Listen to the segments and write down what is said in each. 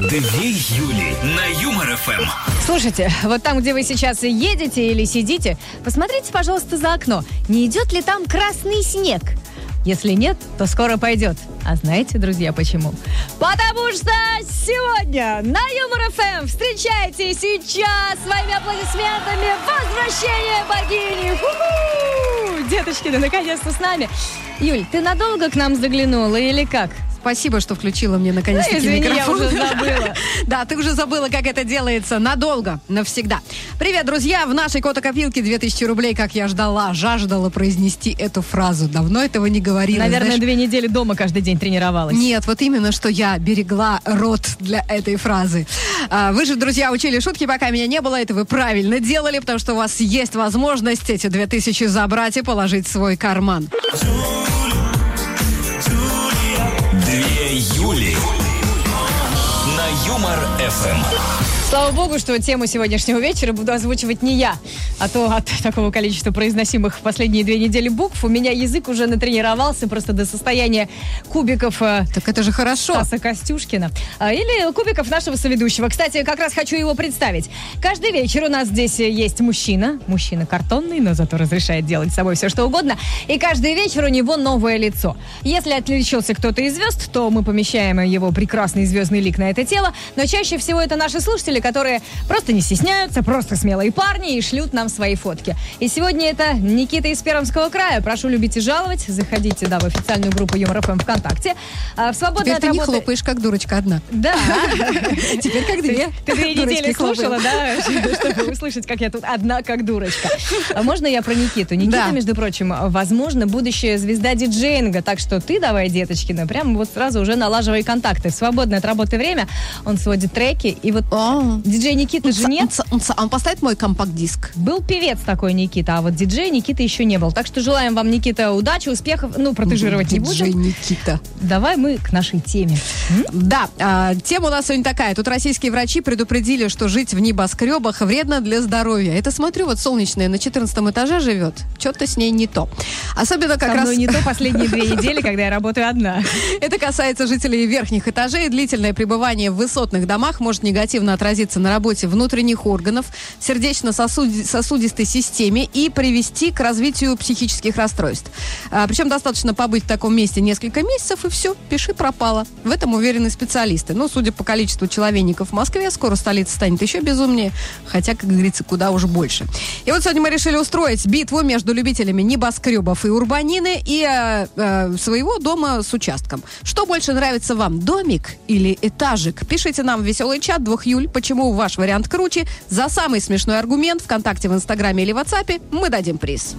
Две Юли на Юмор ФМ. Слушайте, вот там, где вы сейчас едете или сидите, посмотрите, пожалуйста, за окно. Не идет ли там красный снег? Если нет, то скоро пойдет. А знаете, друзья, почему? Потому что сегодня на Юмор ФМ встречайте сейчас своими аплодисментами возвращение богини. Ху-ху! Деточки, да наконец-то с нами. Юль, ты надолго к нам заглянула или как? Спасибо, что включила мне наконец-таки Ну, извини, я микрофон. уже забыла. Да, ты уже забыла, как это делается. Надолго, навсегда. Привет, друзья! В нашей кота-копилке 2000 рублей, как я ждала, жаждала произнести эту фразу. Давно этого не говорила. Наверное, Знаешь, две недели дома каждый день тренировалась. Нет, вот именно, что я берегла рот для этой фразы. А, Вы же, друзья, учили шутки, пока меня не было. Это вы правильно делали, потому что у вас есть возможность эти 2000 забрать и положить в свой карман. Юли на Юмор ФМ. Слава богу, что тему сегодняшнего вечера буду озвучивать не я, а то от такого количества произносимых в последние две недели букв у меня язык уже натренировался просто до состояния кубиков э, Так это же хорошо. Стаса Костюшкина. А, Или кубиков нашего соведущего. Кстати, как раз хочу его представить. Каждый вечер у нас здесь есть мужчина. Мужчина картонный, но зато разрешает делать с собой все, что угодно. И каждый вечер у него новое лицо. Если отличился кто-то из звезд, то мы помещаем его прекрасный звездный лик на это тело. Но чаще всего это наши слушатели, которые просто не стесняются, просто смелые парни и шлют нам свои фотки. И сегодня это Никита из Пермского края. Прошу любить и жаловать. Заходите, да, в официальную группу Юмор ФМ ВКонтакте. А, В свободное Теперь ты не работы- хлопаешь, как дурочка одна. да. Теперь как две. Ты две недели слушала, да, чтобы услышать, как я тут одна, как дурочка. А можно я про Никиту? Никита, между прочим, возможно, будущая звезда диджеинга. Так что ты давай, деточкина, прям вот сразу уже налаживай контакты. В свободное от работы время он сводит треки. И вот. Диджей Никиты же нет. Ца- Он поставит мой компакт-диск. Был певец такой Никита, а вот диджей Никита еще не был. Так что желаем вам, Никита, удачи, успехов. Ну, протежировать не Диджей будем. Никита. Давай мы к нашей теме. Да, а, тема у нас сегодня такая. Тут российские врачи предупредили, что жить в небоскребах вредно для здоровья. Это смотрю, вот солнечная на 14 этаже живет. Что-то с ней не то. Особенно как раз... не то последние две недели, когда я работаю одна. Это касается жителей верхних этажей. Длительное пребывание в высотных домах может негативно отразиться на работе внутренних органов, сердечно-сосудистой системе и привести к развитию психических расстройств. А, причем достаточно побыть в таком месте несколько месяцев, и все, пиши пропало. В этом уверены специалисты. Но, судя по количеству человейников в Москве, скоро столица станет еще безумнее, хотя, как говорится, куда уж больше. И вот сегодня мы решили устроить битву между любителями небоскребов и урбанины и э, э, своего дома с участком. Что больше нравится вам, домик или этажик? Пишите нам в веселый чат 2 июль, почему ваш вариант круче. За самый смешной аргумент ВКонтакте, в Инстаграме или WhatsApp мы дадим приз.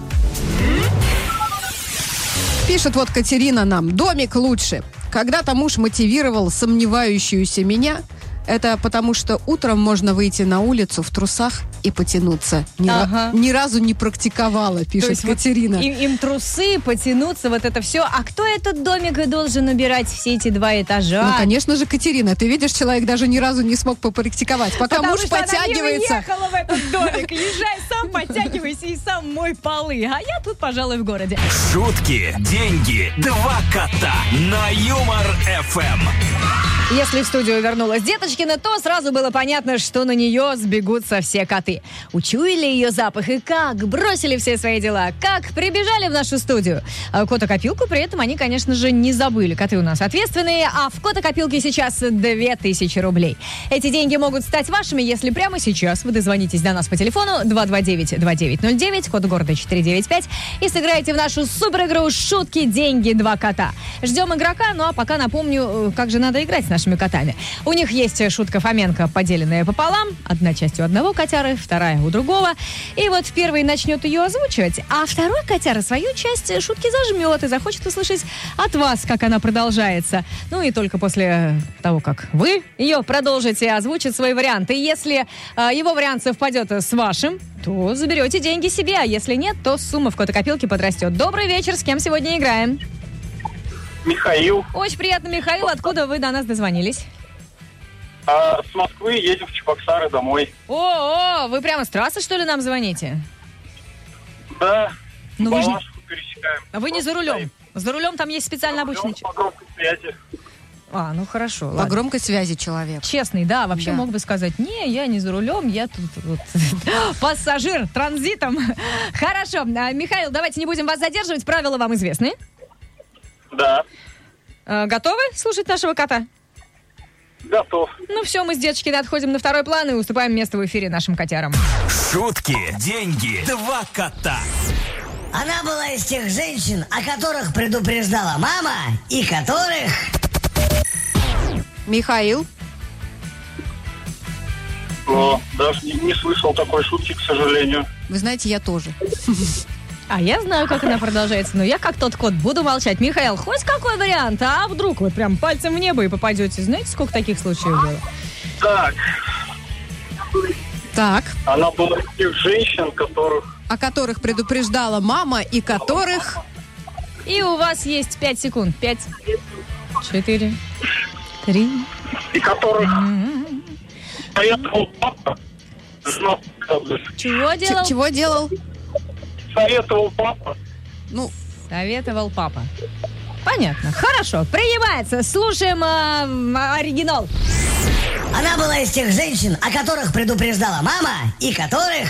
Пишет вот Катерина нам, домик лучше. Когда-то муж мотивировал сомневающуюся меня. Это потому, что утром можно выйти на улицу в трусах и потянуться. Ни, ра- Ага. ни разу не практиковала, То пишет есть вот Катерина. им, им трусы, потянуться, вот это все. А кто этот домик должен убирать все эти два этажа? Ну, конечно же, Катерина, ты видишь, человек даже ни разу не смог попрактиковать. Пока Потому муж что она не подтягивается. в этот домик. Езжай сам, подтягивайся и сам мой полы. А я тут, пожалуй, в городе. Шутки, деньги, два кота на Юмор ФМ. Если в студию вернулась Деточкина, то сразу было понятно, что на нее сбегутся все коты. Учуяли ее запах и как бросили все свои дела, как прибежали в нашу студию. А Кота-копилку при этом они, конечно же, не забыли. Коты у нас ответственные, а в Кота-копилке сейчас 2000 рублей. Эти деньги могут стать вашими, если прямо сейчас вы дозвонитесь до нас по телефону 229-2909, код города 495, и сыграете в нашу супер-игру «Шутки, деньги, два кота». Ждем игрока, ну а пока напомню, э, как же надо играть нашими котами. У них есть шутка Фоменко, поделенная пополам. Одна часть у одного котяры, вторая у другого. И вот первый начнет ее озвучивать, а второй котяра свою часть шутки зажмет и захочет услышать от вас, как она продолжается. Ну и только после того, как вы ее продолжите озвучить свой вариант. И если э, его вариант совпадет с вашим, то заберете деньги себе, а если нет, то сумма в копилке подрастет. Добрый вечер, с кем сегодня играем? Михаил. Очень приятно, Михаил. Откуда вы до нас дозвонились? А с Москвы едем в Чебоксары домой. О, о, вы прямо с трассы, что ли, нам звоните? Да. Ну, вы же- пересекаем. А вы не за рулем. За рулем там есть специально обычный... По громкой связи. А, ну хорошо, По ладно. громкой связи человек. Честный, да, вообще Да. мог бы сказать, не, я не за рулем, я тут вот, пассажир транзитом. Хорошо, А, Михаил, давайте не будем вас задерживать, правила вам известны. Да, Э, Готовы слушать нашего кота? готов. Ну все, мы с деточкой отходим на второй план и уступаем место в эфире нашим котярам. Шутки, деньги, два кота. Она была из тех женщин, о которых предупреждала мама и которых... Михаил, Но даже не, не слышал такой шутки, к сожалению. вы знаете, я тоже. А я знаю, как она продолжается, но я как тот кот буду молчать. Михаил, хоть какой вариант, а вдруг вот прям пальцем в небо и попадете? Знаете, сколько таких случаев было? Так, Так, она была из тех женщин, которых... о которых предупреждала мама и которых... И у вас есть 5 секунд. 5, 4, 3. И которых... Знал, Чего Ч- делал? чего делал? Советовал папа. Ну, Советовал папа. Понятно. Хорошо, принимается. Слушаем а, оригинал. Она была из тех женщин, о которых предупреждала мама и которых...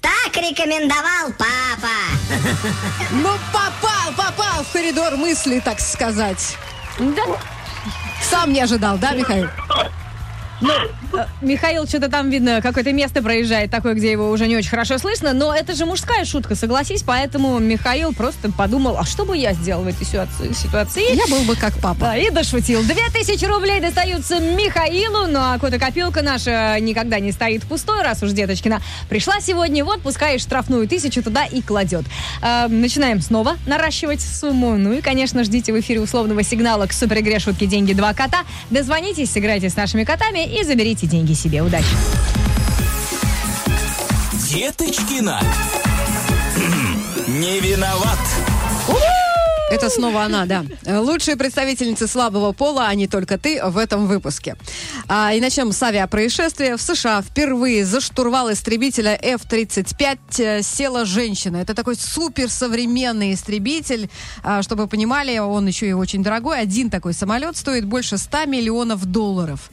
Так рекомендовал папа. ну попал, попал в коридор мысли, так сказать. Да. Сам не ожидал, да, Михаил? Э, Михаил что-то там, видно, какое-то место проезжает, такое, где его уже не очень хорошо слышно, но это же мужская шутка, согласись, поэтому Михаил просто подумал, а что бы я сделал в этой ситуации? ситуации? Я был бы как папа. Да, и дошутил. Две тысячи рублей достаются Михаилу, ну а кота-копилка наша никогда не стоит пустой, раз уж деточкина пришла сегодня в отпуск, и штрафную тысячу туда и кладет. Э, начинаем снова наращивать сумму. Ну и, конечно, ждите в эфире условного сигнала к суперигре «Шутки, деньги, два кота». Дозвонитесь, сыграйте с нашими котами и заберите деньги себе. Удачи! Деточкина. Не виноват. Это снова она, да. Лучшие представительницы слабого пола, а не только ты, в этом выпуске. А, и начнем с авиапроисшествия. В США впервые за штурвал истребителя F-35 э, села женщина. Это такой суперсовременный истребитель. А, чтобы вы понимали, он еще и очень дорогой. Один такой самолет стоит больше 100 миллионов долларов.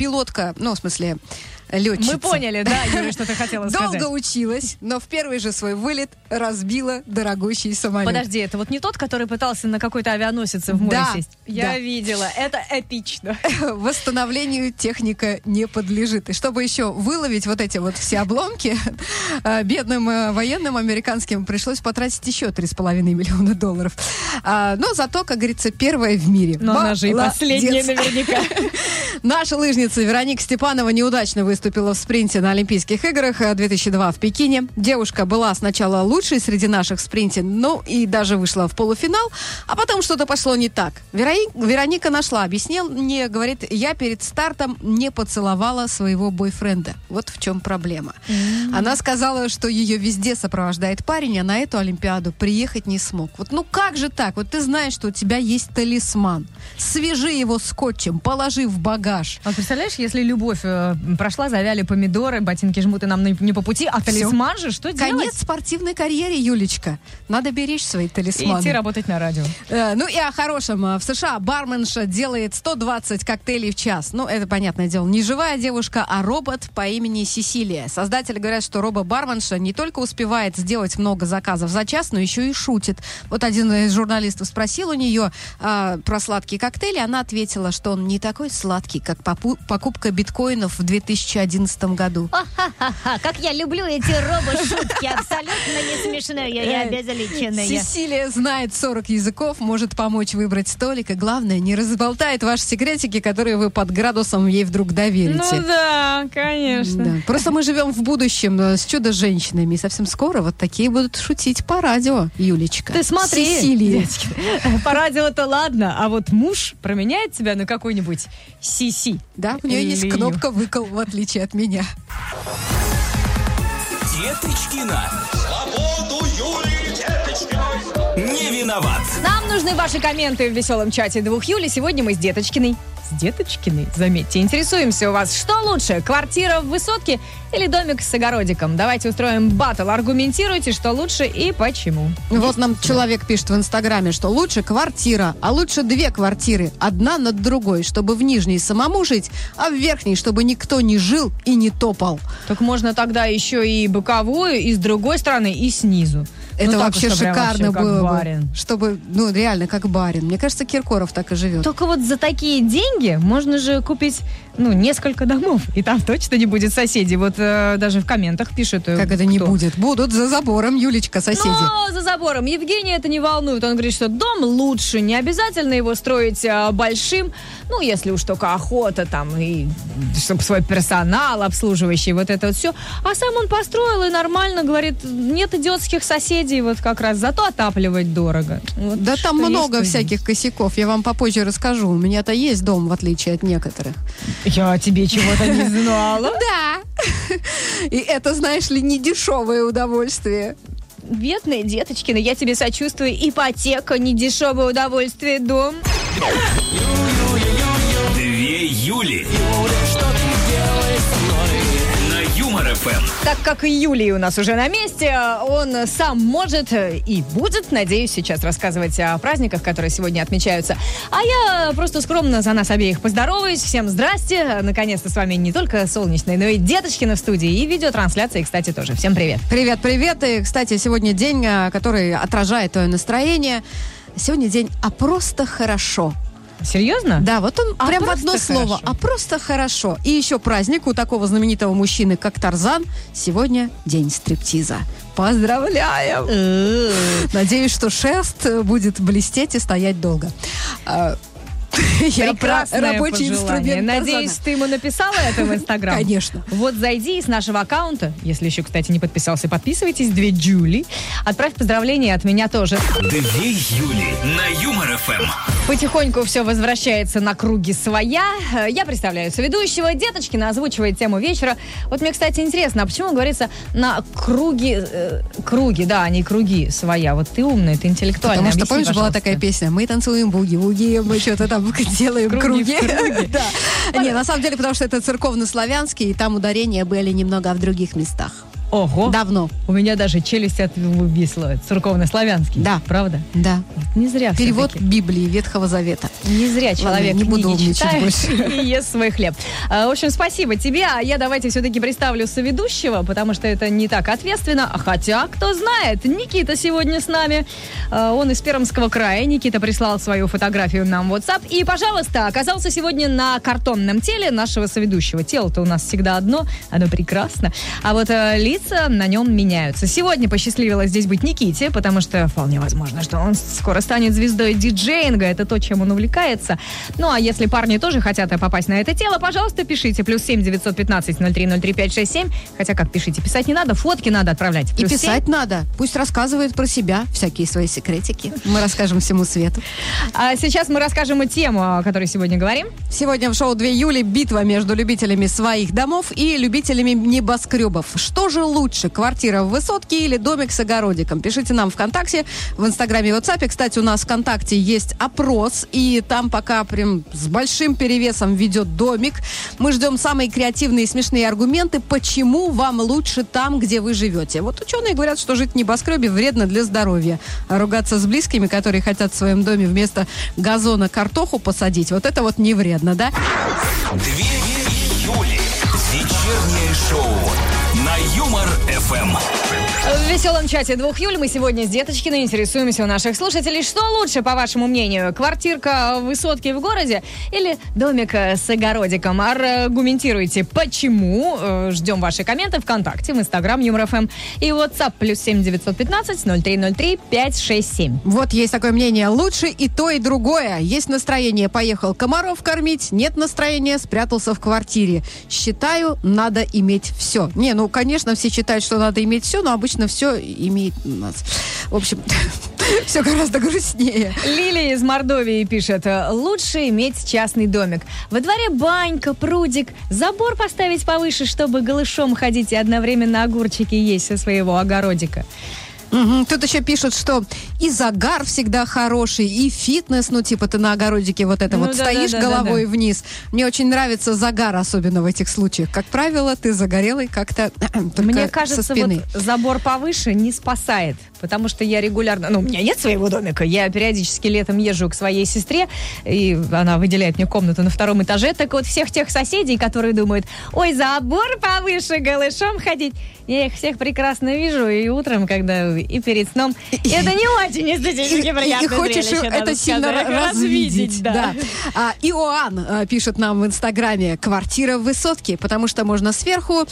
Пилотка, ну, в смысле, летчица. Мы поняли, да, Юля, что ты хотела Долго сказать. училась, но в первый же свой вылет разбила дорогущий самолет. Подожди, это вот не тот, который пытался на какой-то авианосец в море Да, сесть? Я да. видела, это эпично. восстановлению техника не подлежит. И чтобы еще выловить вот эти вот все обломки, э, бедным э, военным американским пришлось потратить еще 3,5 миллиона долларов. А, Но зато, как говорится, первая в мире. Но она же и последняя наверняка. Наша лыжница Вероника Степанова неудачно выступила в спринте на Олимпийских играх э, 2002 в Пекине. Девушка была сначала лучшей среди наших в спринте, ну и даже вышла в полуфинал, а потом что-то пошло не так. Верони- Вероника нашла объяснение, говорит, я перед стартом не поцеловала своего бойфренда. Вот в чем проблема. Она сказала, что ее везде сопровождает парень, а на эту Олимпиаду приехать не смог. Вот ну как же так? Вот ты знаешь, что у тебя есть талисман. Свяжи его скотчем, положи в багаж. А представляешь, если любовь э, прошла, завяли помидоры, ботинки жмут и нам не, по пути, а талисман же что Конец делать? спортивной карьере, Юлечка. Надо беречь свои И талисманы. идти работать на радио. Э, ну и о хорошем. Э, В США барменша делает 120 коктейлей в час. Ну, это, понятное дело, не живая девушка, а робот по имени Сесилия. Создатели говорят, что робо-барменша не только успевает сделать много заказов за час, но еще и шутит. Вот один из журналистов спросил у нее э, про сладкие коктейли. Она ответила, что он не такой сладкий, как покупка биткоинов в 2011 году. Как я люблю эти робо-шутки, абсолютно не смешные и Э, обезличенные. Сесилия знает 40 языков, может помочь выбрать столик, и главное, не разболтает ваши секретики, которые вы под градусом ей вдруг доверите. Ну да, конечно. Да. Просто мы живем в будущем э, с чудо-женщинами, и совсем скоро вот такие будут шутить по радио, Юлечка. Ты смотри, Сесилия. по радио-то ладно, а вот муж променяет тебя на какой-нибудь Сиси. Да, у нее есть кнопка выкол, в отличие от меня. Деточкина. Свободу Деточкиной! Не виноват. Нам нужны ваши комменты в веселом чате двух Юли. Сегодня мы с Деточкиной. С Деточкиной, заметьте, интересуемся у вас, что лучше, квартира в высотке или домик с огородиком? Давайте устроим батл, аргументируйте, что лучше и почему. Вот нам человек пишет в Инстаграме, что лучше квартира, а лучше две квартиры, одна над другой, чтобы в нижней самому жить, а в верхней, чтобы никто не жил и не топал. Так можно тогда еще и боковую, и с другой стороны, и снизу. Это Ну, вообще прям шикарно вообще было барин. бы. Чтобы, ну, реально, как барин. Мне кажется, Киркоров так и живет. Только вот за такие деньги можно же купить, ну, несколько домов, и там точно не будет соседей. Вот э, даже в комментах пишут. э, Как это не будет? Будут за забором, Юлечка, соседи. Но за забором Евгения это не волнует. Он говорит, что дом лучше. Не обязательно его строить а, большим. Ну, если уж только охота там, и чтобы свой персонал обслуживающий, вот это вот все. А сам он построил и нормально, говорит, нет идиотских соседей, вот как раз. Зато отапливать дорого. Вот Да там много есть. всяких косяков. Я вам попозже расскажу. У меня-то есть дом, в отличие от некоторых. Я тебе чего-то не знала. Да. И это, знаешь ли, не дешевое удовольствие. Бедная деточкина, я тебе сочувствую. Ипотека, недешевое удовольствие, дом. Две Юли. ФМ. Так как Юлий у нас уже на месте, он сам может э, и будет, надеюсь, сейчас рассказывать о праздниках, которые сегодня отмечаются. А я просто скромно за нас обеих поздороваюсь. Всем здрасте. Наконец-то с вами не только солнечный, но и Деточкина в студии. И видеотрансляции, кстати, тоже. Всем привет. Привет, привет. И, кстати, сегодня день, а, который отражает твое настроение. Сегодня день «А просто хорошо». Серьезно? Да, вот он А прям в одно слово. хорошо. А просто хорошо. И еще праздник у такого знаменитого мужчины, как Тарзан. Сегодня день стриптиза. Поздравляем! Надеюсь, что шерсть э, будет блестеть и стоять долго. Я про Прекрасное рабочий инструмент Надеюсь, Тарзана. ты ему написала это в Инстаграм? Конечно. Вот зайди с нашего аккаунта, если еще, кстати, не подписался, подписывайтесь, две Джули. Отправь поздравления от меня тоже. Две Юли. На Юмор ФМ. Потихоньку все возвращается на круги своя. Э, Я представляю соведущего. Деточкина озвучивает тему вечера. Вот мне, кстати, интересно, а почему говорится на круги... э, круги, да, а не круги своя. Вот ты умная, ты интеллектуальная. Потому что, Объясни, помнишь, была пожалуйста. такая песня «Мы танцуем буги-вуги, мы что-то там делаем Круги круги». в круге. Да. Не, на самом деле, потому что это церковно-славянский, и там ударения были немного в других местах. Ого. Давно. У меня даже челюсть отвисла. Церковно-славянский. Да. Правда? Да. Не зря Перевод всё-таки. Библии Ветхого Завета. Не зря человек не буду читает больше. и ест свой хлеб. А, В общем, спасибо тебе. А я давайте все-таки представлю соведущего, потому что это не так ответственно. А Хотя, кто знает, Никита сегодня с нами. А, Он из Пермского края. Никита прислал свою фотографию нам в WhatsApp. И, пожалуйста, оказался сегодня на картонном теле нашего соведущего. Тело-то у нас всегда одно, оно прекрасно. А вот э, лица на нем меняются. Сегодня посчастливилось здесь быть Никите, потому что вполне возможно, что он скоро станет звездой диджеинга. Это то, чем он увлекается. Ну, а если парни тоже хотят попасть на это тело, пожалуйста, пишите. Плюс семь девятьсот пятнадцать ноль три ноль три пять шесть семь. Хотя как пишите, писать не надо, фотки надо отправлять. И Плюс писать надо. Пусть рассказывает про себя всякие свои секретики. Мы расскажем всему свету. А сейчас мы расскажем и тему, о которой сегодня говорим. Сегодня в шоу 2 июля битва между любителями своих домов и любителями небоскребов. Что же лучше, квартира в высотке или домик с огородиком? Пишите нам ВКонтакте, в Инстаграме и WhatsApp. Кстати, у нас ВКонтакте есть опрос, и там пока прям с большим перевесом ведет домик. Мы ждем самые креативные и смешные аргументы, почему вам лучше там, где вы живете. Вот ученые говорят, что жить в небоскребе вредно для здоровья. А ругаться с близкими, которые хотят в своем доме вместо газона картоху посадить, вот это вот не вредно, да? Две Юли. Вечернее шоу. На Юмор ФМ. В веселом чате двух Юль мы сегодня с Деточкиной интересуемся у наших слушателей, что лучше, по вашему мнению, квартирка в высотке в городе или домик э, с огородиком? Аргументируйте, почему. Э, Ждем ваши комменты ВКонтакте, в Инстаграм Юмор ФМ и WhatsApp плюс семь девятьсот пятнадцать ноль три ноль три пять шесть семь. Вот есть такое мнение. Лучше и то, и другое. Есть настроение, поехал комаров кормить. Нет настроения, спрятался в квартире. Считаю, надо иметь все. Не, ну, конечно, все считают, что надо иметь все, но обычно все имеет у нас. В общем, все гораздо грустнее. Лилия из Мордовии пишет, лучше иметь частный домик. Во дворе банька, прудик, забор поставить повыше, чтобы голышом ходить и одновременно огурчики есть со своего огородика. Тут еще пишут, что и загар всегда хороший, и фитнес, ну, типа ты на огородике вот это Ну вот да, стоишь да, да, головой да, да. вниз. Мне очень нравится загар, особенно в этих случаях. Как правило, ты загорелый как-то Мне со кажется, спины. вот забор повыше не спасает, потому что я регулярно, ну, у меня нет своего домика, я периодически летом езжу к своей сестре, и она выделяет мне комнату на втором этаже, так вот всех тех соседей, которые думают, ой, забор повыше, голышом ходить, я их всех прекрасно вижу, и утром, когда, и перед сном, и это не очень эстетически И, приятное и хочешь зрелище, это сильно сказать. развидеть. да. да. А, Иоанн а, пишет нам в Инстаграме «Квартира в высотке», потому что можно сверху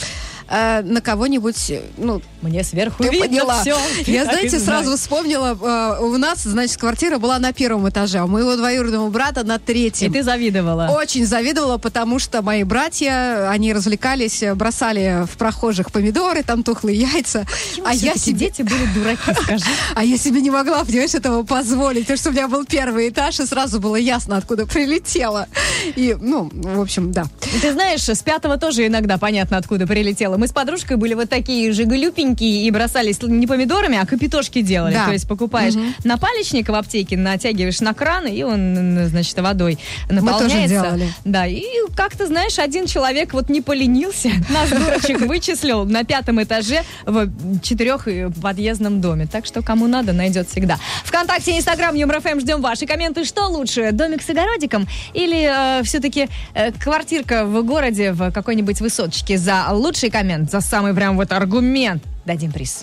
э, на кого-нибудь, ну, Мне сверху Ты видно поняла. все. Я, знаете, сразу вспомнила, э, у нас, значит, квартира была на первом этаже, а у моего двоюродного брата на И третьем. ты завидовала. Очень завидовала, потому что мои братья, они развлекались, бросали в прохожих помидоры, там тухлые яйца. А я, себе, дети были дураки, скажи. а я себе не могла, понимаешь, этого позволить, потому что у меня был первый этаж, и сразу было ясно, откуда прилетела. И, ну, в общем, да. Ты знаешь, с пятого тоже иногда понятно, откуда прилетело. Мы с подружкой были вот такие же глюпенькие и бросались не помидорами, а капитошки делали. Да. То есть покупаешь напалечник в аптеке, натягиваешь на кран, и он, значит, водой наполняется. делали. Да, и как-то, знаешь, один человек вот не поленился, нас дурочек вычислил на пятом этаже в четырехподъездном доме. Так что кому надо, найдет всегда. Вконтакте, Инстаграм, ЮморФМ, ждем ваши комменты. Что лучше, домик с огородиком или все-таки квартирка в городе в какой-нибудь высоточке? За лучший коммент, за самый прям вот аргумент дадим приз.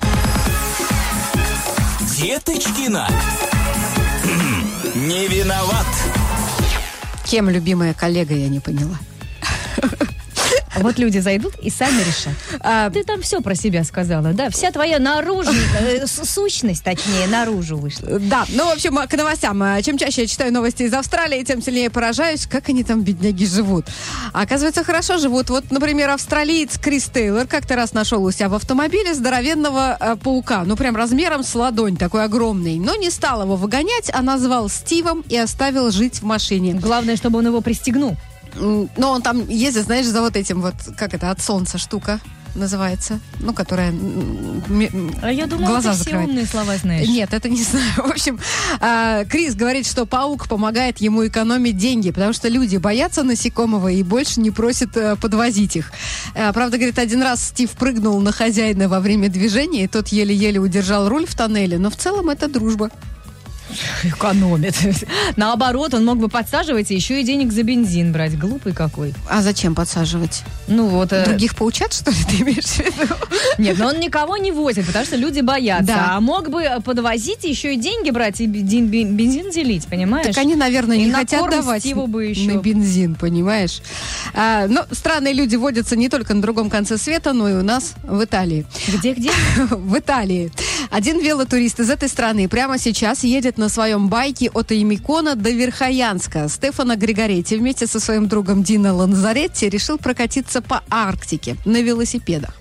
Деточкина. Не виноват. Кем любимая коллега, я не поняла. А Вот люди зайдут и сами решат. А, Ты там все про себя сказала, да? Вся твоя наружная, э, сущность, точнее, наружу вышла. Да, ну, в общем, к новостям. А, Чем чаще я читаю новости из Австралии, тем сильнее поражаюсь, как они там, бедняги, живут. А оказывается, хорошо живут. Вот, например, австралиец Крис Тейлор как-то раз нашел у себя в автомобиле здоровенного э, паука. Ну, прям размером с ладонь, такой огромный. Но не стал его выгонять, а назвал Стивом и оставил жить в машине. Главное, чтобы он его пристегнул. Но он там ездит, знаешь, за вот этим вот, как это, от солнца штука называется. Ну, которая А я думала, глаза ты все закрывает. умные слова знаешь. Нет, это не знаю. В общем, а, Крис говорит, что паук помогает ему экономить деньги, потому что люди боятся насекомого и больше не просят э, подвозить их. А, Правда, говорит, один раз Стив прыгнул на хозяина во время движения, и тот еле-еле удержал руль в тоннеле, но в целом это дружба. Экономит. Наоборот, он мог бы подсаживать и еще и денег за бензин брать. Глупый какой. А зачем подсаживать? Ну вот. э, Других поучат, что ли, ты имеешь в виду? Нет, но он никого не возит, потому что люди боятся. Да. А мог бы подвозить, еще и деньги брать, и бен- бен- бензин делить, понимаешь? Так они, наверное, И не на хотят давать Стиву бы еще. на бензин, понимаешь? А, но странные люди водятся не только на другом конце света, но и у нас в Италии. Где-где? в Италии. Один велотурист из этой страны прямо сейчас едет на своем байке от Имикона до Верхоянска. Стефано Григоретти вместе со своим другом Дино Ланзаретти решил прокатиться по Арктике на велосипедах.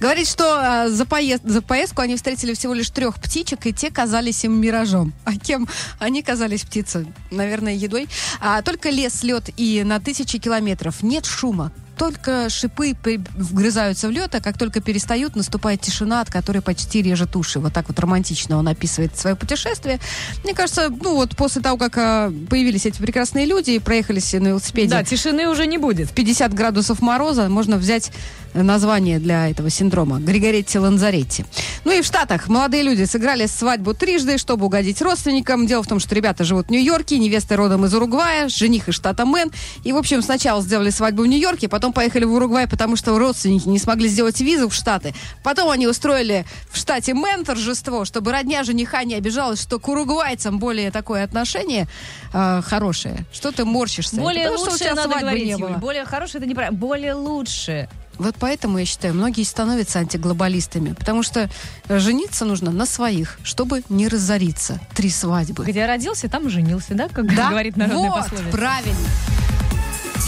Говорит, что а, за, поезд- за поездку они встретили всего лишь трех птичек, и те казались им миражом. А кем они казались птицы? Наверное, едой. А, только лес, лед и на тысячи километров. Нет шума. Только шипы вгрызаются в лед, а как только перестают, наступает тишина, от которой почти режет уши. Вот так вот романтично он описывает свое путешествие. Мне кажется, ну вот после того, как а, появились эти прекрасные люди и проехались на велосипеде Да, тишины уже не будет. 50 градусов мороза, можно взять название для этого синдрома. Григоретти Ланзаретти. Ну и в Штатах молодые люди сыграли свадьбу трижды, чтобы угодить родственникам. Дело в том, что ребята живут в Нью-Йорке, невеста родом из Уругвая, жених из штата Мэн. И, в общем, сначала сделали свадьбу в Нью-Йорке, потом поехали в Уругвай, потому что родственники не смогли сделать визу в Штаты. Потом они устроили в штате Мэн торжество, чтобы родня жениха не обижалась, что к уругвайцам более такое отношение э, хорошее. Что ты морщишься? Более Потому что у лучше тебя надо говорить, не Юль. было. Более хорошее это неправильно. Более лучше. Вот поэтому, я считаю, многие становятся антиглобалистами. Потому что э, жениться нужно на своих, чтобы не разориться. Три свадьбы. Где родился, там и женился, да? Как Да? говорит народная вот, пословица. правильно.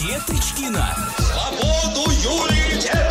Деточкина. Свободу Юлии Деточкиной.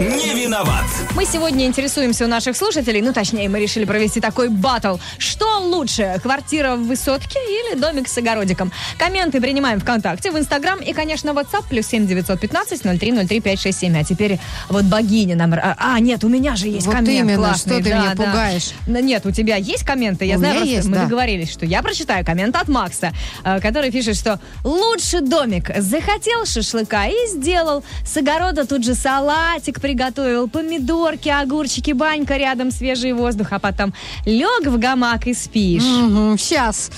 Не виноват. Мы сегодня интересуемся у наших слушателей, ну, точнее, мы решили провести такой батл. Что лучше, квартира в высотке или домик с огородиком? Комменты принимаем ВКонтакте, в Инстаграм и, конечно, WhatsApp плюс 7 915 0303 567. А теперь вот богиня нам... А, а, нет, у меня же есть Вот коммент именно, классный. что ты да, меня да. пугаешь. Нет, у тебя есть комменты? Я У знаю, есть, мы да. договорились, что я прочитаю коммент от Макса, э, который пишет, что лучше домик. Захотел шашлыка и сделал. С огорода тут же салатик приготовил, помидорки, огурчики, банька рядом, свежий воздух, а потом лег в гамак и спишь. Сейчас.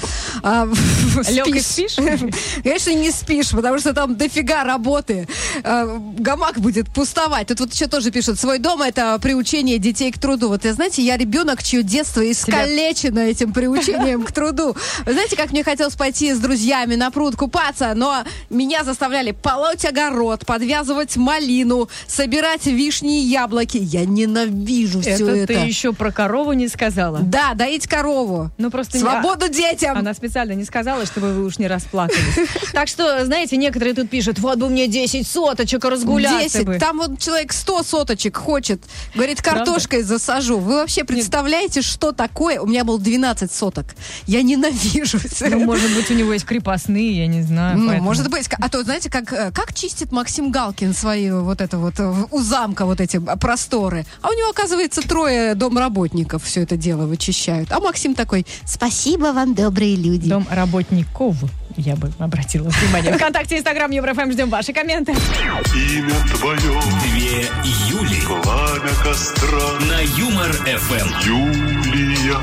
Лёг и спишь? Конечно, не спишь, потому что там дофига работы. А, Гамак будет пустовать. Тут вот еще тоже пишут, свой дом это приучение детей к труду. Вот, знаете, я ребенок, чье детство искалечено этим приучением к труду. Вы знаете, как мне хотелось пойти с друзьями на пруд купаться, но меня заставляли полоть огород, подвязывать малину, собирать вишни и яблоки. Я ненавижу все Это, это. ты еще про корову не сказала. Да, доить корову. Ну просто не- Свободу детям! Она специально не сказала, чтобы вы уж не расплакались. Так что, знаете, некоторые тут пишут, вот бы мне 10 соточек разгуляться 10. бы. Там вот человек 100 соточек хочет. Говорит, картошкой засажу. Вы вообще представляете, что такое? У меня было 12 соток. Я ненавижу Ну, это. может быть, у него есть крепостные, я не знаю. Ну, может быть. А то, знаете, как, э, как чистит Максим Галкин свои вот это вот у замка вот эти просторы. А у него, оказывается, трое домработников все это дело вычищают. А Максим такой, спасибо вам, добрые люди. Дом работников, я бы обратила внимание. Вконтакте, Инстаграм, Еврофм, ждем ваши комменты. Имя твое, Две Юли пламя костра, на Юмор ФМ. Юлия.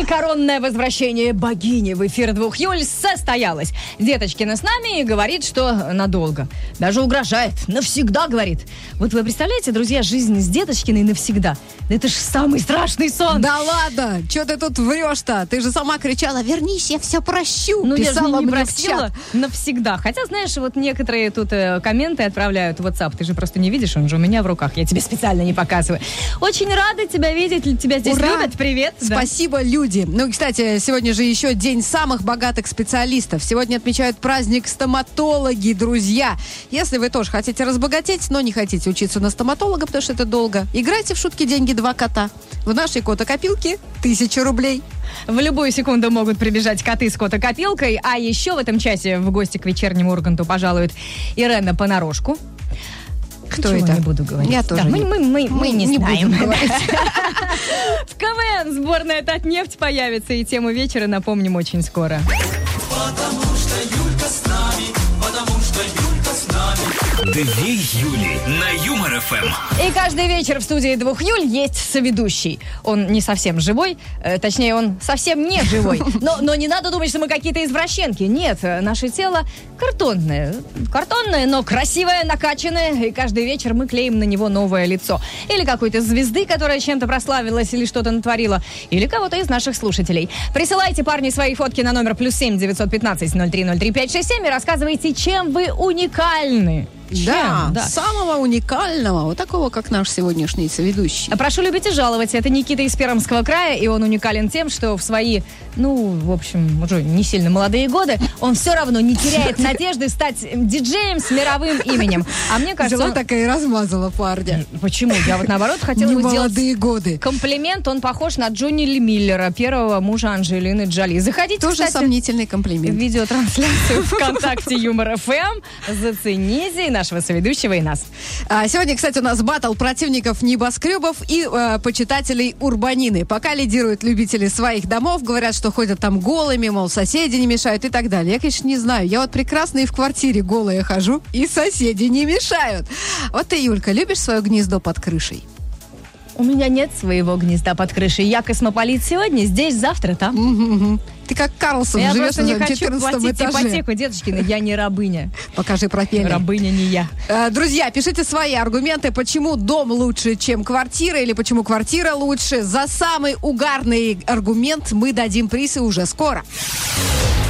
И коронное возвращение богини в эфир двух Юль состоялось. Деточкина с нами и говорит, что надолго. Даже угрожает. Навсегда, говорит. Вот вы представляете, друзья, жизнь с Деточкиной навсегда. Да это ж самый страшный сон. Да ладно, что ты тут врешь-то? Ты же сама кричала, вернись, я все прощу. Ну, я же Писала не мне чат. навсегда. Хотя, знаешь, вот некоторые тут э, комменты отправляют в WhatsApp. Ты же просто не видишь, он же у меня в руках. Я тебе специально не показываю. Очень рада тебя видеть. Тебя здесь Ура! любят. Привет. Да. Спасибо, люди. Ну, кстати, сегодня же еще день самых богатых специалистов. Сегодня отмечают праздник стоматологи, друзья. Если вы тоже хотите разбогатеть, но не хотите учиться на стоматолога, потому что это долго, играйте в шутки деньги два кота. В нашей котокопилке тысяча рублей. В любую секунду могут прибежать коты с котокопилкой. А еще в этом часе в гости к вечернему Урганту пожалует Ирена Понарошку. Кто Ничего это? не буду говорить. Я тоже Да, не- мы, мы, мы, мы не, будем знаем. В КВН сборная Татнефть появится, и тему вечера напомним очень скоро. Две Юли на Юмор ФМ. И каждый вечер в студии двух Юль есть соведущий. Он не совсем живой, э, точнее, он совсем не живой. Но, но не надо думать, что мы какие-то извращенки. Нет, э, наше тело картонное. Картонное, но красивое, накачанное. И каждый вечер мы клеим на него новое лицо. Или какой-то звезды, которая чем-то прославилась или что-то натворила. Или кого-то из наших слушателей. Присылайте, парни, свои фотки на номер плюс семь девятьсот пятнадцать ноль три ноль три пять шесть семь и рассказывайте, чем вы уникальны. Да, да. самого уникального, вот такого, как наш сегодняшний соведущий. Прошу любить и жаловать. Это Никита из Пермского края, и он уникален тем, что в свои, ну, в общем, уже не сильно молодые годы, он все равно не теряет надежды стать диджеем с мировым именем. А мне кажется, Взяла он- такая и размазала парня. Почему? Я вот наоборот хотела Не сделать молодые годы. комплимент. Он похож на Джонни Ли Миллера, первого мужа Анджелины Джоли. Заходите, Тоже кстати, сомнительный в комплимент. видеотрансляцию ВКонтакте Юмор ФМ. Зацените и нашего соведущего, и нас. А, Сегодня, кстати, у нас батл противников небоскребов и э, почитателей урбанины. Пока лидируют любители своих домов, говорят, что ходят там голыми, мол, соседи не мешают и так далее. Я, конечно, не знаю. Я вот прекрасно и в квартире голая хожу, и соседи не мешают. Вот ты, Юлька, любишь свое гнездо под крышей? У меня нет своего гнезда под крышей. Я космополит сегодня, здесь, завтра, там. Ты как Карлсон Я живешь на хочу 14 платить этаже. ипотеку, деточкина. Я не рабыня. Покажи пропели. Рабыня не я. Э, Друзья, пишите свои аргументы, почему дом лучше, чем квартира, или почему квартира лучше. За самый угарный аргумент мы дадим приз и уже скоро.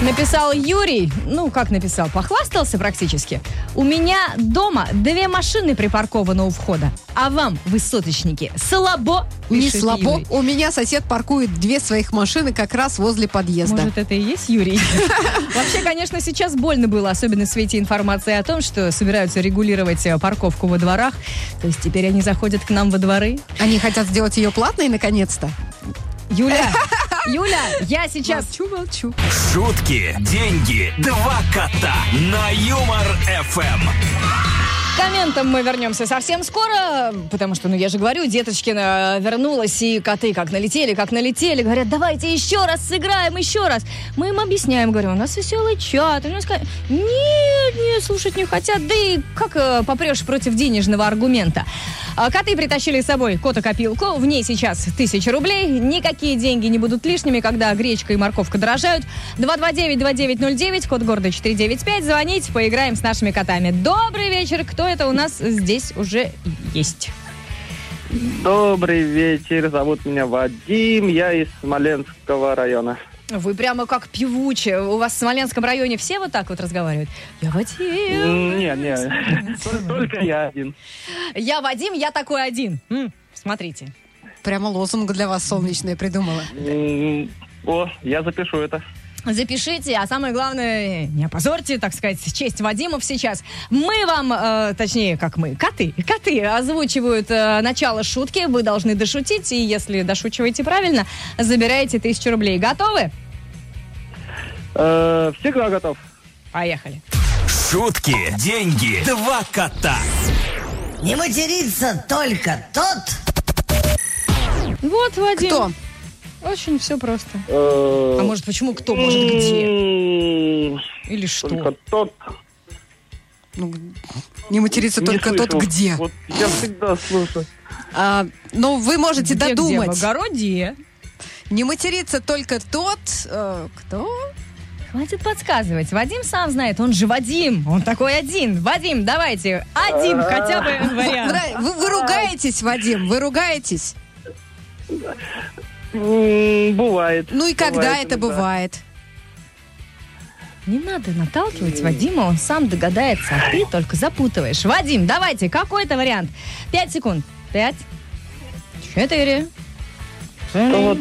Написал Юрий, ну как написал, похвастался практически. У меня дома две машины припаркованы у входа, а вам, высоточники, слабо Не слабо. Юрий. У меня сосед паркует две своих машины как раз возле подъезда. Может, это и есть Юрий? Вообще, конечно, сейчас больно было, особенно в свете информации о том, что собираются регулировать э, парковку во дворах. То есть теперь они заходят к нам во дворы. Они хотят сделать ее платной наконец-то. Юля, Юля, я сейчас... Молчу, молчу. Шутки, деньги, два кота на Юмор ФМ. К комментам мы вернемся совсем скоро, потому что, ну, я же говорю, Деточкина вернулась, и коты как налетели, как налетели, говорят, давайте еще раз сыграем, еще раз. Мы им объясняем, говорю, у нас веселый чат. Они сказали, нет, нет, слушать не хотят, да и как э, попрешь против денежного аргумента. А коты притащили с собой кота-копилку, в ней сейчас тысяча рублей, никакие деньги не будут лишними, когда гречка и морковка дорожают. 229-2909, код города 495, звоните, поиграем с нашими котами. Добрый вечер, кто это у нас здесь уже есть? Добрый вечер, зовут меня Вадим, я из Смоленского района. Вы прямо как певучие. У вас в Смоленском районе все вот так вот разговаривают? Я Вадим. Не, не, только я один. Я Вадим, я такой один. Смотрите. Прямо лозунг для вас солнечный придумала. О, я запишу это. Запишите, а самое главное, не опозорьте, так сказать, честь Вадимов сейчас. Мы вам, э, точнее, как мы, коты, коты озвучивают э, начало шутки, вы должны дошутить, и если дошучиваете правильно, забираете тысячу рублей. Готовы? Э, Всегда готов. Поехали. Шутки, деньги, два кота. Не материться только тот, Вот, Вадим. Кто? Очень все просто. Э, А может, почему кто? Может, где? Или что? Только тот. Ну, не материться Не только тот, где. Вот я всегда слушаю. А, но вы можете Где, где? В додумать. огороде. Не материться только тот, э, кто? Хватит подсказывать. Вадим сам знает, он же Вадим. Он такой один. Вадим, давайте. Один хотя бы вариант. Нрав- Вы, вы ругаетесь, Вадим, вы ругаетесь. Бывает. Ну и когда Бывает это иногда. бывает? Не надо наталкивать Вадима, он сам догадается, а ты только запутываешь. Вадим, давайте, какой-то вариант. Пять секунд. Пять. Четыре. Кто вот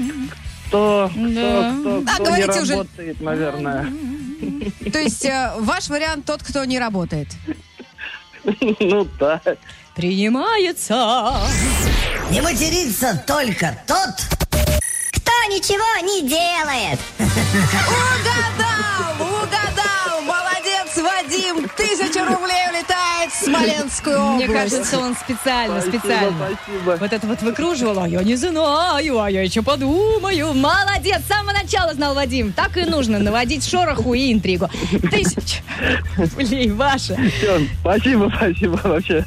кто, кто, Да. кто, А, кто не говорите уже. работает, наверное. То есть э, ваш вариант тот, кто не работает. Ну да. Принимается. не материться только тот, Кто ничего не делает? Угадал! Угадал! Молодец, Вадим! Тысяча рублей улетает в Смоленскую область. Мне кажется, он специально, Спасибо, специально. спасибо. Вот это вот выкруживал, а я не знаю, а я еще подумаю. Молодец, с самого начала знал Вадим. Так и нужно наводить шороху и интригу. Тысяча рублей ваша. Всё, спасибо, спасибо вообще.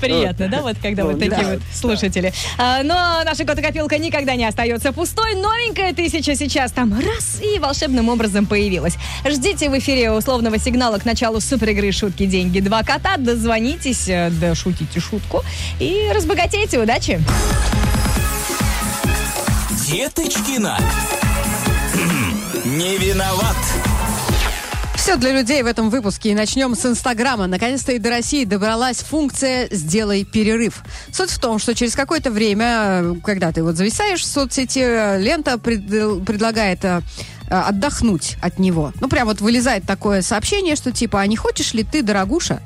Приятно, да, вот когда вот Ну, такие да. вот слушатели. А, но наша котокопилка никогда не остается пустой. Новенькая тысяча сейчас там раз и волшебным образом появилась. Ждите в эфире условного сигнала к началу супер игры «Шутки, деньги, два кота». Дозвонитесь, э, дошутите шутку и разбогатейте. Удачи! Деточкина. Не виноват. Все для людей в этом выпуске. И начнем с Инстаграма. Наконец-то и до России добралась функция «Сделай перерыв». Суть в том, что через какое-то время, э, когда ты вот зависаешь в соцсети, э, лента пред- предлагает отдохнуть от него. Ну, прям вот вылезает такое сообщение, что типа, а не хочешь ли ты, дорогуша,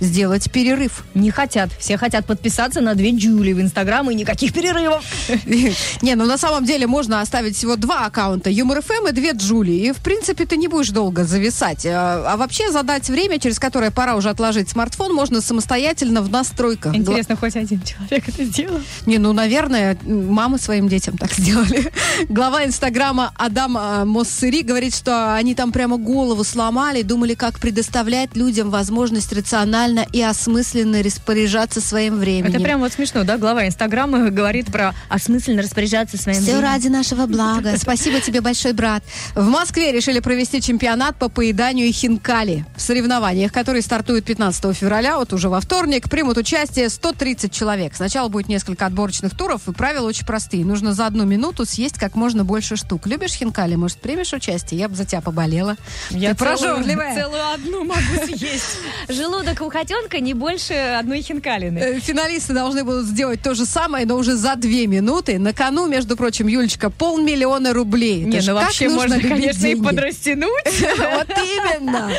сделать перерыв? Не хотят. Все хотят подписаться на две Джули в Инстаграм и никаких перерывов. Не, ну на самом деле можно оставить всего два аккаунта, Юмор ФМ и две Джули. И, в принципе, ты не будешь долго зависать. А а вообще задать время, через которое пора уже отложить смартфон, можно самостоятельно в настройках. Интересно, хоть один человек это сделал? Не, ну, наверное, мамы своим детям так сделали. Глава Инстаграма Адам а, Моссери говорит, что они там прямо голову сломали, думали, как предоставлять людям возможность рационально рационально и осмысленно распоряжаться своим временем. Это прям вот смешно, да? Глава Инстаграма говорит про осмысленно распоряжаться своим Все временем. ради нашего блага. Спасибо тебе большой, брат. В Москве решили провести чемпионат по поеданию хинкали. В соревнованиях, которые стартуют 15 февраля, вот уже во вторник, примут участие 130 человек. Сначала будет несколько отборочных туров, и правила очень простые. Нужно за одну минуту съесть как можно больше штук. Любишь хинкали? Может, примешь участие? Я бы за тебя поболела. Я Ты целую, прожорливая. целую одну могу съесть. Желудок у котенка не больше одной хинкалины. Э, Финалисты должны будут сделать то же самое, но уже за две минуты. На кону, между прочим, Юлечка, полмиллиона рублей. Это Не, ну вообще можно, конечно, и подрастянуть. Вот именно.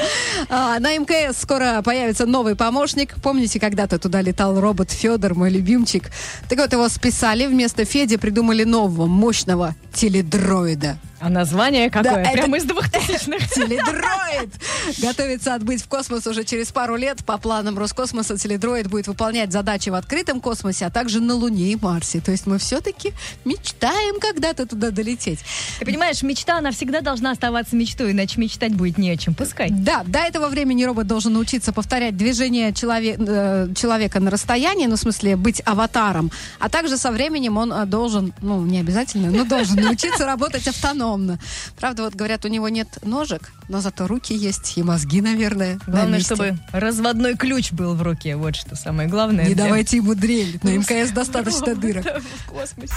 А, на МКС скоро появится новый помощник. Помните, когда-то туда летал робот Федор, мой любимчик? Так вот, его списали. Вместо Феди придумали нового, мощного теледроида. А название какое? это- Прямо из двухтысячных. Теледроид! Готовится отбыть в космос уже через пару лет. По планам Роскосмоса теледроид будет выполнять задачи в открытом космосе, а также на Луне и Марсе. То есть мы все-таки мечтаем когда-то туда долететь. Ты понимаешь, мечта, она всегда должна оставаться мечтой, иначе мечтать будет не о чем. Пускай. Да, до этого времени робот должен научиться повторять движение челове- э, человека на расстоянии, ну, в смысле, быть аватаром. А также со временем он э, должен, ну, не обязательно, но должен научиться работать автономно. Правда, вот говорят, у него нет ножек, но зато руки есть и мозги, наверное. на Главное, месте. чтобы разводной ключ был в руке. Вот что самое главное. Не для давайте ему дрель. На МКС достаточно дырок. в космосе.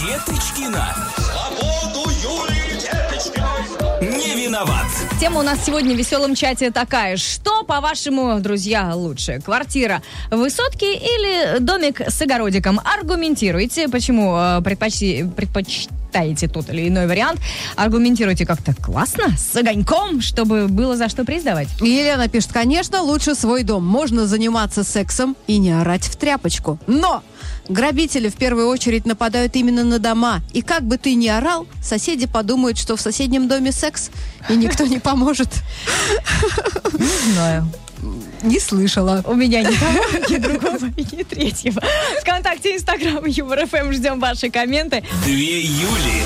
Деточкина. Свободу Юлии Деточкиной. Не виноват. Тема у нас сегодня в веселом чате такая. Что, по-вашему, друзья, лучше? Квартира в высотке или домик с огородиком? Аргументируйте, почему э, предпочти- предпочитаете тот или иной вариант. Аргументируйте как-то классно, с огоньком, чтобы было за что приз давать. Елена пишет, конечно, лучше свой дом. Можно заниматься сексом и не орать в тряпочку. Но грабители в первую очередь нападают именно на дома. И как бы ты ни орал, соседи подумают, что в соседнем доме секс, и никто не поможет. Не знаю. Не слышала. У меня ни того, ни другого, и ни третьего. Вконтакте, Инстаграм, Юмор ФМ. Ждем ваши комменты. Две Юли.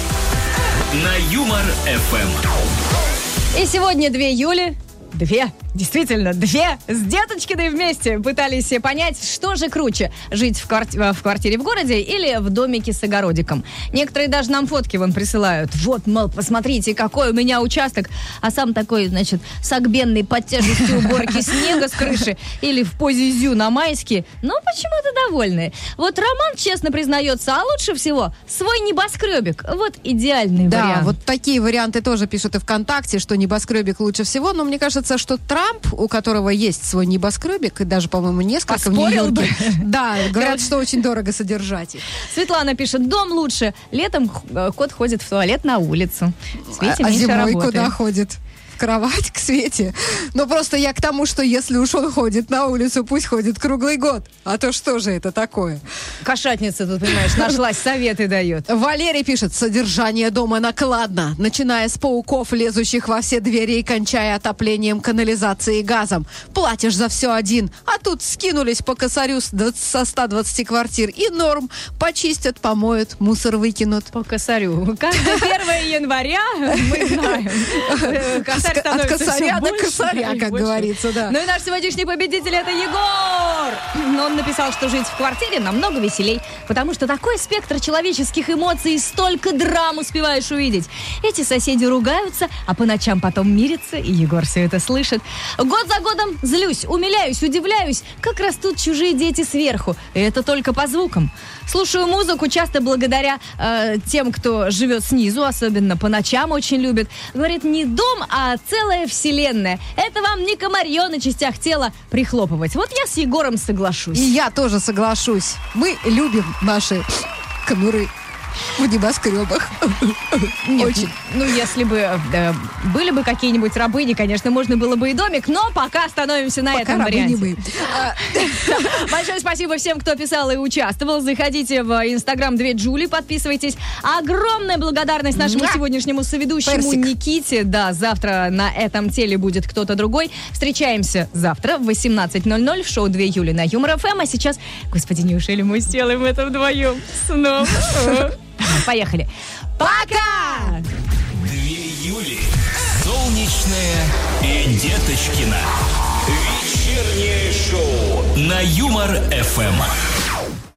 На Юмор ФМ. И сегодня две Юли. Две, действительно, две с Деточкиной вместе пытались понять, что же круче, жить в, кварти- в квартире в городе или в домике с огородиком. Некоторые даже нам фотки вон присылают. Вот, мол, посмотрите, какой у меня участок. А сам такой, значит, согбенный под тяжестью уборки снега с крыши или в позе зю на майске. Но почему-то довольны. Вот Роман честно признается, а лучше всего свой небоскребик. Вот идеальный Да, вариант. вот такие варианты тоже пишут и ВКонтакте, что небоскребик лучше всего. Но мне кажется, что Трамп, у которого есть свой небоскребик, и даже, по-моему, несколько в Поспорил бы. Да, говорят, что очень дорого содержать их. Светлана пишет, дом лучше. Летом э, кот ходит в туалет на улицу. А меньше зимой куда ходит? Кровать к Свете. Но просто я к тому, что если уж он ходит на улицу, пусть ходит круглый год. А то что же это такое? Кошатница тут, понимаешь, нашлась, советы дает. Валерий пишет, содержание дома накладно, начиная с пауков, лезущих во все двери и кончая отоплением, канализацией и газом. Платишь за все один, а тут скинулись по косарю с 20 со 120 квартир и норм. Почистят, помоют, мусор выкинут. По косарю. Каждое 1 января, мы знаем, э, косарь От косаря до косаря, как говорится, да. Ну и наш сегодняшний победитель это Егор. Но Он написал, что жить в квартире намного веселей, потому что такой спектр человеческих эмоций и столько драм успеваешь увидеть. Эти соседи ругаются, а по ночам потом мирятся, и Егор все это слышит. Год за годом злюсь, умиляюсь, удивляюсь, как растут чужие дети сверху. И это только по звукам. Слушаю музыку часто благодаря э, тем, кто живет снизу, особенно по ночам очень любит. Говорит, не дом, а целая вселенная. Это вам не комарье на частях тела прихлопывать. Вот я с Егором соглашусь. И я тоже соглашусь. Мы любим наши конуры в небоскребах. Нет, Очень. Ну, если бы э, были бы какие-нибудь рабыни, конечно, можно было бы и домик, но пока остановимся на Пока этом варианте. мы. Большое спасибо всем, кто писал и участвовал. Заходите в Инстаграм Две Джули, подписывайтесь. Огромная благодарность нашему сегодняшнему соведущему Персик. Никите. Да, завтра на этом теле будет кто-то другой. Встречаемся завтра в 18.00 в шоу «Две Юли» на Юмор ФМ. А сейчас, господи, неужели мы сделаем это вдвоем снова? Поехали. Пока! Две Юли. Солнечная и Деточкина. Вечернее шоу на Юмор ФМ.